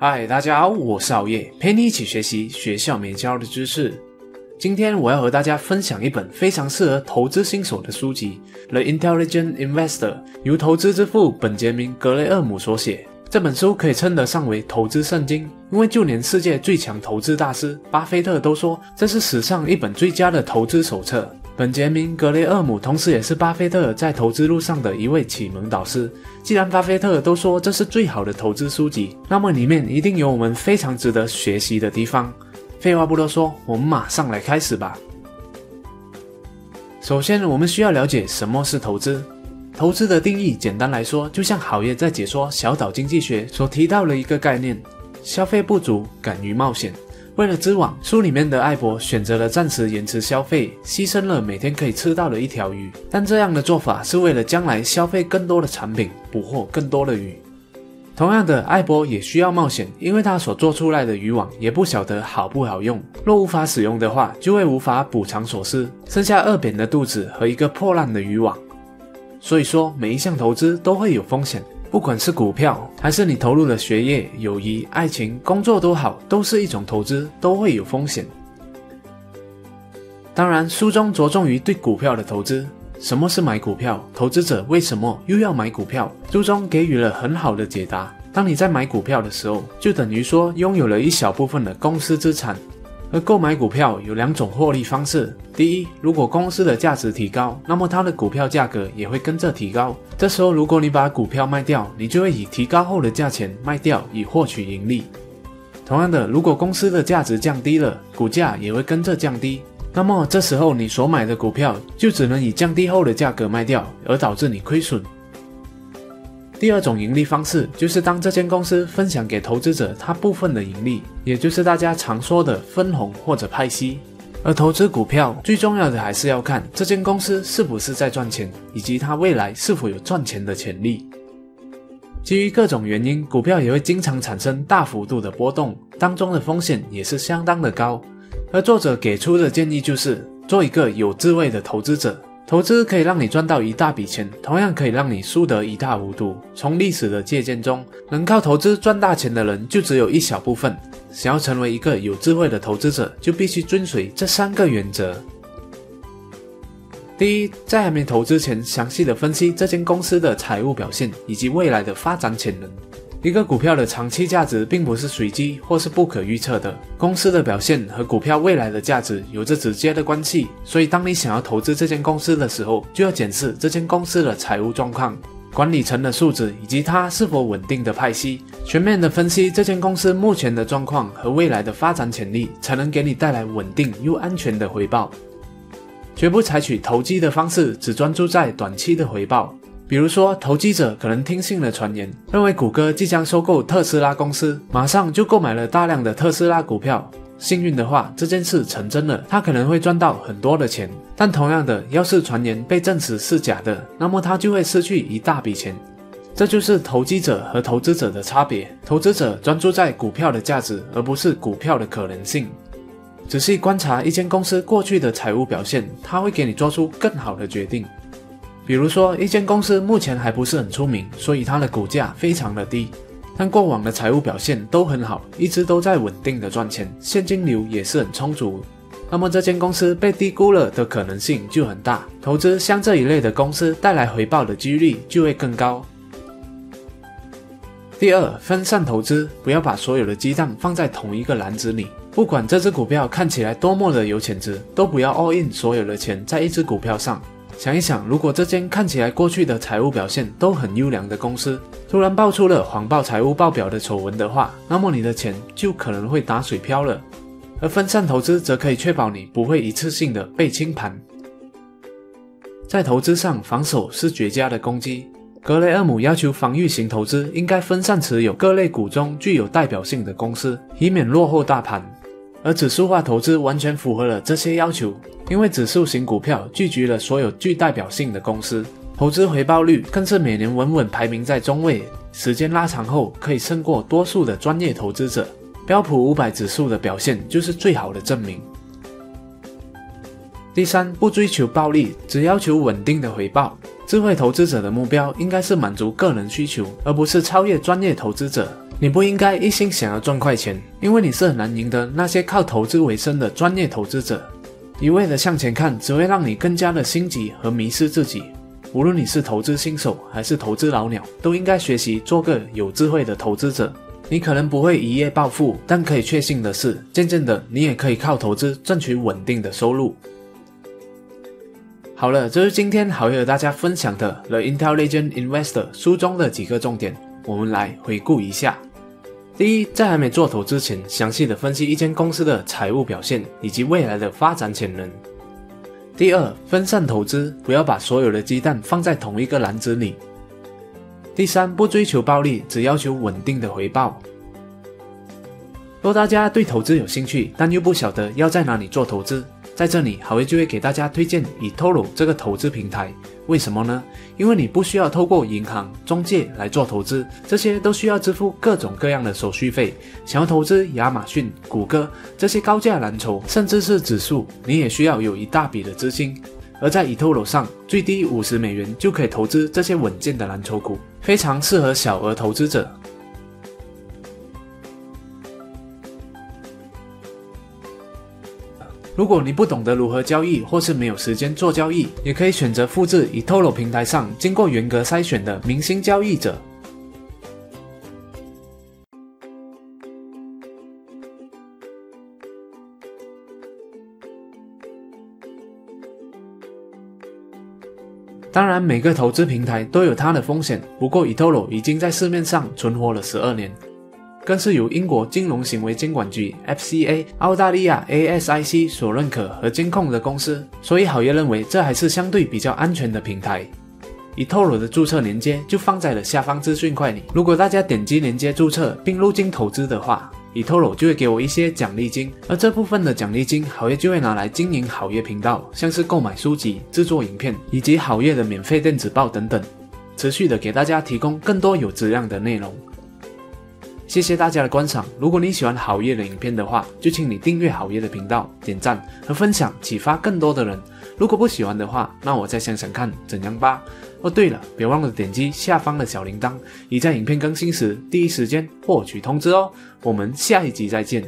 嗨，大家好，我是熬夜，陪你一起学习学校没教的知识。今天我要和大家分享一本非常适合投资新手的书籍《The Intelligent Investor》，由投资之父本杰明·格雷厄姆所写。这本书可以称得上为投资圣经，因为就连世界最强投资大师巴菲特都说这是史上一本最佳的投资手册。本杰明·格雷厄姆同时也是巴菲特在投资路上的一位启蒙导师。既然巴菲特都说这是最好的投资书籍，那么里面一定有我们非常值得学习的地方。废话不多说，我们马上来开始吧。首先，我们需要了解什么是投资。投资的定义，简单来说，就像好爷在解说小岛经济学所提到的一个概念：消费不足，敢于冒险。为了织网，书里面的艾博选择了暂时延迟消费，牺牲了每天可以吃到的一条鱼。但这样的做法是为了将来消费更多的产品，捕获更多的鱼。同样的，艾博也需要冒险，因为他所做出来的渔网也不晓得好不好用。若无法使用的话，就会无法补偿所失，剩下饿扁的肚子和一个破烂的渔网。所以说，每一项投资都会有风险。不管是股票，还是你投入的学业、友谊、爱情、工作都好，都是一种投资，都会有风险。当然，书中着重于对股票的投资。什么是买股票？投资者为什么又要买股票？书中给予了很好的解答。当你在买股票的时候，就等于说拥有了一小部分的公司资产。而购买股票有两种获利方式：第一，如果公司的价值提高，那么它的股票价格也会跟着提高。这时候，如果你把股票卖掉，你就会以提高后的价钱卖掉，以获取盈利。同样的，如果公司的价值降低了，股价也会跟着降低，那么这时候你所买的股票就只能以降低后的价格卖掉，而导致你亏损。第二种盈利方式就是当这间公司分享给投资者它部分的盈利，也就是大家常说的分红或者派息。而投资股票最重要的还是要看这间公司是不是在赚钱，以及它未来是否有赚钱的潜力。基于各种原因，股票也会经常产生大幅度的波动，当中的风险也是相当的高。而作者给出的建议就是做一个有智慧的投资者。投资可以让你赚到一大笔钱，同样可以让你输得一塌糊涂。从历史的借鉴中，能靠投资赚大钱的人就只有一小部分。想要成为一个有智慧的投资者，就必须遵循这三个原则：第一，在还没投资前，详细的分析这间公司的财务表现以及未来的发展潜能。一个股票的长期价值并不是随机或是不可预测的，公司的表现和股票未来的价值有着直接的关系。所以，当你想要投资这间公司的时候，就要检视这间公司的财务状况、管理层的素质以及它是否稳定的派息，全面的分析这间公司目前的状况和未来的发展潜力，才能给你带来稳定又安全的回报。绝不采取投机的方式，只专注在短期的回报。比如说，投机者可能听信了传言，认为谷歌即将收购特斯拉公司，马上就购买了大量的特斯拉股票。幸运的话，这件事成真了，他可能会赚到很多的钱。但同样的，要是传言被证实是假的，那么他就会失去一大笔钱。这就是投机者和投资者的差别。投资者专注在股票的价值，而不是股票的可能性。仔细观察一间公司过去的财务表现，他会给你做出更好的决定。比如说，一间公司目前还不是很出名，所以它的股价非常的低，但过往的财务表现都很好，一直都在稳定的赚钱，现金流也是很充足。那么这间公司被低估了的可能性就很大，投资像这一类的公司带来回报的几率就会更高。第二，分散投资，不要把所有的鸡蛋放在同一个篮子里。不管这只股票看起来多么的有潜质，都不要 all in 所有的钱在一只股票上。想一想，如果这间看起来过去的财务表现都很优良的公司，突然爆出了谎报财务报表的丑闻的话，那么你的钱就可能会打水漂了。而分散投资则可以确保你不会一次性的被清盘。在投资上，防守是绝佳的攻击。格雷厄姆要求防御型投资应该分散持有各类股中具有代表性的公司，以免落后大盘。而指数化投资完全符合了这些要求，因为指数型股票聚集了所有具代表性的公司，投资回报率更是每年稳稳排名在中位，时间拉长后可以胜过多数的专业投资者。标普五百指数的表现就是最好的证明。第三，不追求暴利，只要求稳定的回报。智慧投资者的目标应该是满足个人需求，而不是超越专业投资者。你不应该一心想要赚快钱，因为你是很难赢得那些靠投资为生的专业投资者。一味的向前看，只会让你更加的心急和迷失自己。无论你是投资新手还是投资老鸟，都应该学习做个有智慧的投资者。你可能不会一夜暴富，但可以确信的是，渐渐的你也可以靠投资赚取稳定的收入。好了，这是今天好友和大家分享的《The Intelligent Investor》书中的几个重点，我们来回顾一下。第一，在还没做投资前，详细的分析一间公司的财务表现以及未来的发展潜能。第二，分散投资，不要把所有的鸡蛋放在同一个篮子里。第三，不追求暴利，只要求稳定的回报。若大家对投资有兴趣，但又不晓得要在哪里做投资，在这里，好威就会给大家推荐以 Toro 这个投资平台。为什么呢？因为你不需要透过银行中介来做投资，这些都需要支付各种各样的手续费。想要投资亚马逊、谷歌这些高价蓝筹，甚至是指数，你也需要有一大笔的资金。而在 eToro 上，最低五十美元就可以投资这些稳健的蓝筹股，非常适合小额投资者。如果你不懂得如何交易，或是没有时间做交易，也可以选择复制 eToro 平台上经过严格筛选的明星交易者。当然，每个投资平台都有它的风险。不过，eToro 已经在市面上存活了十二年，更是由英国金融行为监管局 （FCA）、澳大利亚 ASIC 所认可和监控的公司，所以好业认为这还是相对比较安全的平台。eToro 的注册链接就放在了下方资讯块里，如果大家点击链接注册并入金投资的话。eToro 就会给我一些奖励金，而这部分的奖励金，好业就会拿来经营好业频道，像是购买书籍、制作影片，以及好业的免费电子报等等，持续的给大家提供更多有质量的内容。谢谢大家的观赏，如果你喜欢好夜的影片的话，就请你订阅好夜的频道，点赞和分享，启发更多的人。如果不喜欢的话，那我再想想看怎样吧。哦，对了，别忘了点击下方的小铃铛，以在影片更新时第一时间获取通知哦。我们下一集再见。